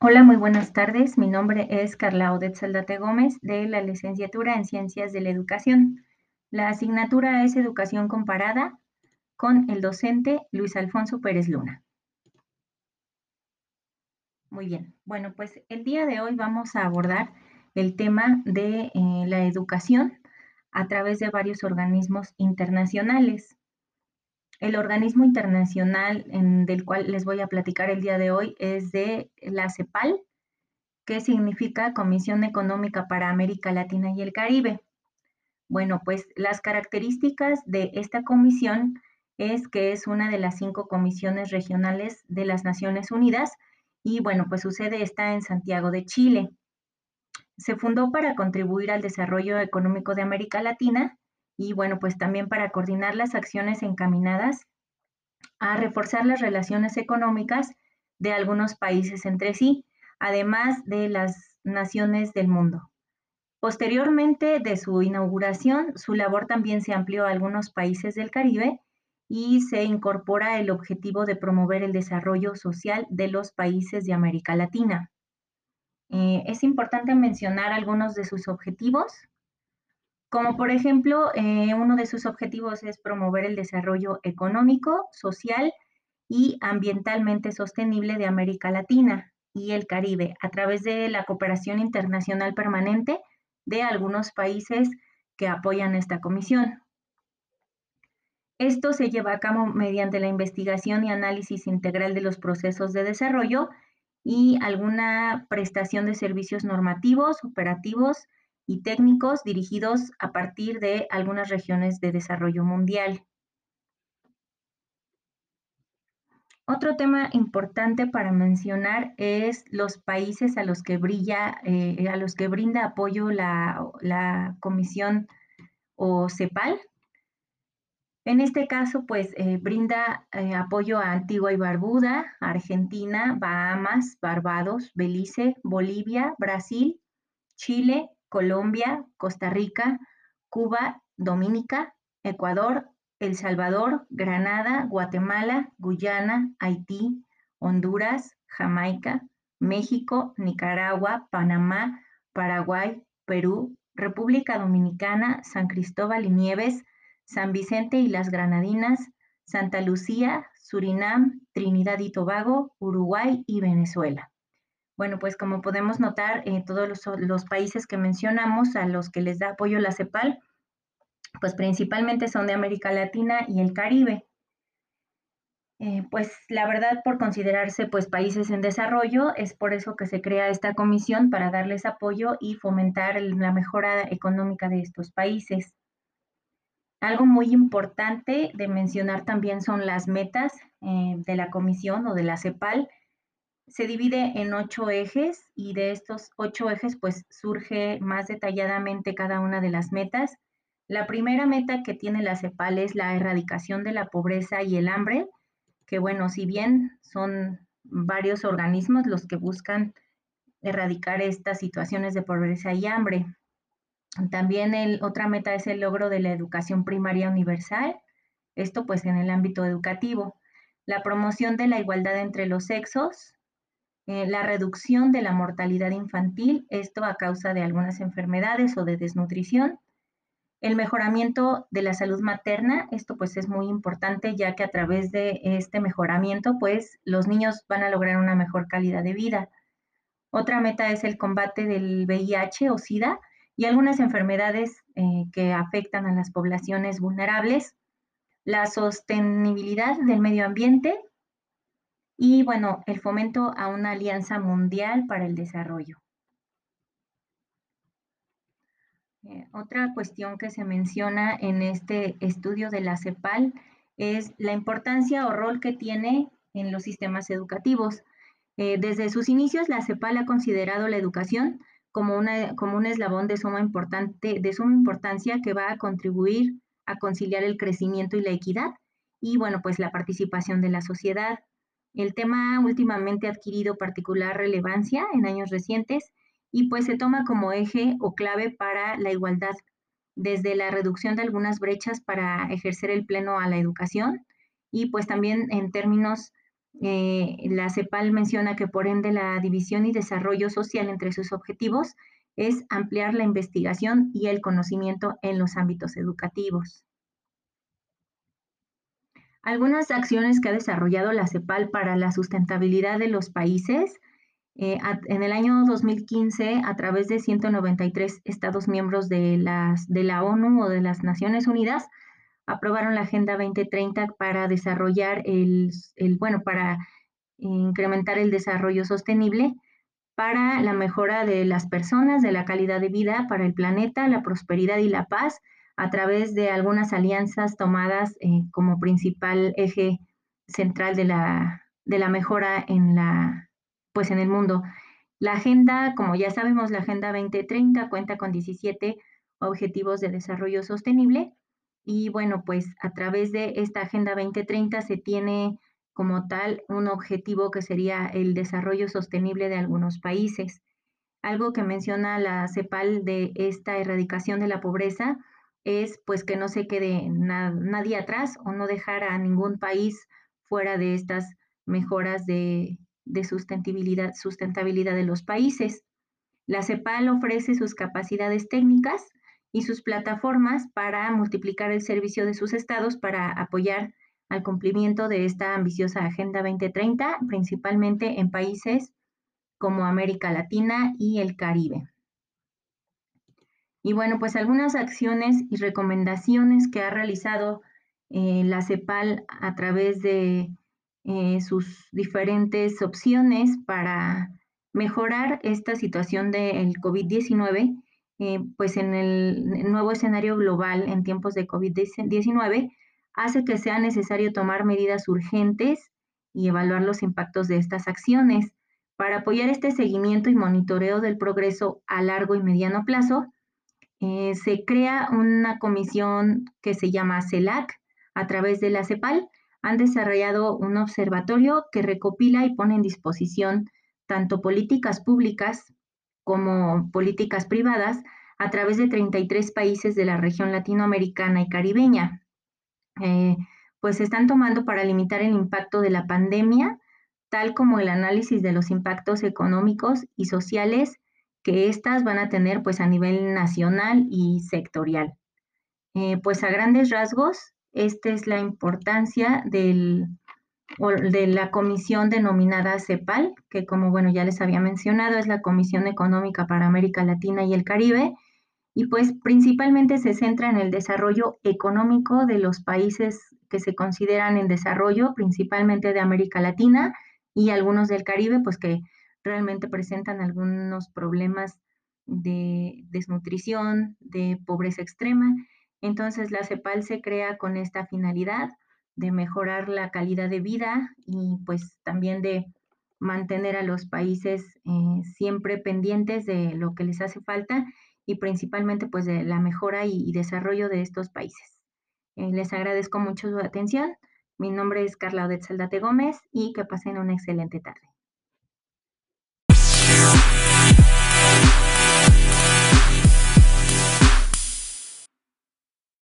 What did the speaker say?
Hola, muy buenas tardes. Mi nombre es Carla Odette Saldate Gómez de la licenciatura en Ciencias de la Educación. La asignatura es Educación Comparada con el docente Luis Alfonso Pérez Luna. Muy bien. Bueno, pues el día de hoy vamos a abordar el tema de eh, la educación a través de varios organismos internacionales. El organismo internacional del cual les voy a platicar el día de hoy es de la CEPAL, que significa Comisión Económica para América Latina y el Caribe. Bueno, pues las características de esta comisión es que es una de las cinco comisiones regionales de las Naciones Unidas y bueno, pues su sede está en Santiago de Chile. Se fundó para contribuir al desarrollo económico de América Latina y bueno, pues también para coordinar las acciones encaminadas a reforzar las relaciones económicas de algunos países entre sí, además de las naciones del mundo. Posteriormente de su inauguración, su labor también se amplió a algunos países del Caribe y se incorpora el objetivo de promover el desarrollo social de los países de América Latina. Eh, es importante mencionar algunos de sus objetivos, como por ejemplo, eh, uno de sus objetivos es promover el desarrollo económico, social y ambientalmente sostenible de América Latina y el Caribe a través de la cooperación internacional permanente de algunos países que apoyan esta comisión. Esto se lleva a cabo mediante la investigación y análisis integral de los procesos de desarrollo y alguna prestación de servicios normativos, operativos, y técnicos dirigidos a partir de algunas regiones de desarrollo mundial. Otro tema importante para mencionar es los países a los que brilla, eh, a los que brinda apoyo la, Comisión o CEPAL. En este caso, pues eh, brinda eh, apoyo a Antigua y Barbuda, Argentina, Bahamas, Barbados, Belice, Bolivia, Brasil, Chile, Colombia, Costa Rica, Cuba, Dominica, Ecuador, El Salvador, Granada, Guatemala, Guyana, Haití, Honduras, Jamaica, México, Nicaragua, Panamá, Paraguay, Perú, República Dominicana, San Cristóbal y Nieves, San Vicente y las Granadinas, Santa Lucía, Surinam, Trinidad y Tobago, Uruguay y Venezuela. Bueno, pues como podemos notar, eh, todos los, países que mencionamos a los que les da apoyo la CEPAL, pues principalmente son de América Latina y el Caribe. Eh, pues la verdad, por considerarse pues países en desarrollo, es por eso que se crea esta comisión para darles apoyo y fomentar la mejora económica de estos países. Algo muy importante de mencionar también son las metas eh, de la comisión o de la CEPAL, se divide en ocho ejes y de estos ocho ejes pues surge más detalladamente cada una de las metas. La primera meta que tiene la CEPAL es la erradicación de la pobreza y el hambre, que bueno, si bien son varios organismos los que buscan erradicar estas situaciones de pobreza y hambre. También el, otra meta es el logro de la educación primaria universal, esto pues en el ámbito educativo. La promoción de la igualdad entre los sexos, eh, la reducción de la mortalidad infantil, esto a causa de algunas enfermedades o de desnutrición, el mejoramiento de la salud materna, esto pues es muy importante ya que a través de este mejoramiento pues los niños van a lograr una mejor calidad de vida. Otra meta es el combate del VIH o SIDA y algunas enfermedades eh, que afectan a las poblaciones vulnerables, la sostenibilidad del medio ambiente, y bueno, el fomento a una alianza mundial para el desarrollo. Eh, otra cuestión que se menciona en este estudio de la CEPAL es la importancia o rol que tiene en los sistemas educativos. Eh, desde sus inicios, la CEPAL ha considerado la educación como, una, como un eslabón de suma, importante, de suma importancia que va a contribuir a conciliar el crecimiento y la equidad y, bueno, pues la participación de la sociedad. El tema últimamente ha adquirido particular relevancia en años recientes y pues se toma como eje o clave para la igualdad, desde la reducción de algunas brechas para ejercer el pleno a la educación y pues también en términos Eh, la CEPAL menciona que por ende la división y desarrollo social entre sus objetivos es ampliar la investigación y el conocimiento en los ámbitos educativos. Algunas acciones que ha desarrollado la CEPAL para la sustentabilidad de los países. Eh, en el año 2015, a través de 193 Estados miembros de, las, de la ONU o de las Naciones Unidas, aprobaron la Agenda 2030 para desarrollar el, bueno, para incrementar el desarrollo sostenible para la mejora de las personas, de la calidad de vida, para el planeta, la prosperidad y la paz, a través de algunas alianzas tomadas eh, como principal eje central de la, de la mejora en, la, pues en el mundo. La agenda, como ya sabemos, la Agenda 2030 cuenta con 17 objetivos de desarrollo sostenible y bueno, pues a través de esta Agenda 2030 se tiene como tal un objetivo que sería el desarrollo sostenible de algunos países. Algo que menciona la CEPAL de esta erradicación de la pobreza es pues que no se quede nadie atrás o no dejar a ningún país fuera de estas mejoras de, de sustentabilidad, sustentabilidad de los países. La CEPAL ofrece sus capacidades técnicas y sus plataformas para multiplicar el servicio de sus estados para apoyar al cumplimiento de esta ambiciosa Agenda 2030, principalmente en países como América Latina y el Caribe. Y bueno, pues algunas acciones y recomendaciones que ha realizado eh, la CEPAL a través de eh, sus diferentes opciones para mejorar esta situación del COVID-19 eh, pues en el nuevo escenario global en tiempos de COVID-19 hace que sea necesario tomar medidas urgentes y evaluar los impactos de estas acciones. Para apoyar este seguimiento y monitoreo del progreso a largo y mediano plazo, eh, se crea una comisión que se llama CELAC a través de la CEPAL. Han desarrollado un observatorio que recopila y pone en disposición tanto políticas públicas como políticas privadas a través de 33 países de la región latinoamericana y caribeña. Eh, pues se están tomando para limitar el impacto de la pandemia, tal como el análisis de los impactos económicos y sociales que éstas van a tener pues a nivel nacional y sectorial. Eh, pues a grandes rasgos, esta es la importancia del, de la comisión denominada CEPAL, que como bueno ya les había mencionado, es la Comisión Económica para América Latina y el Caribe, y pues principalmente se centra en el desarrollo económico de los países que se consideran en desarrollo, principalmente de América Latina y algunos del Caribe, pues que realmente presentan algunos problemas de desnutrición, de pobreza extrema. Entonces la CEPAL se crea con esta finalidad de mejorar la calidad de vida y pues también de mantener a los países eh, siempre pendientes de lo que les hace falta y principalmente pues de la mejora y, desarrollo de estos países. Eh, les agradezco mucho su atención. Mi nombre es Carla Odette Saldate Gómez y que pasen una excelente tarde.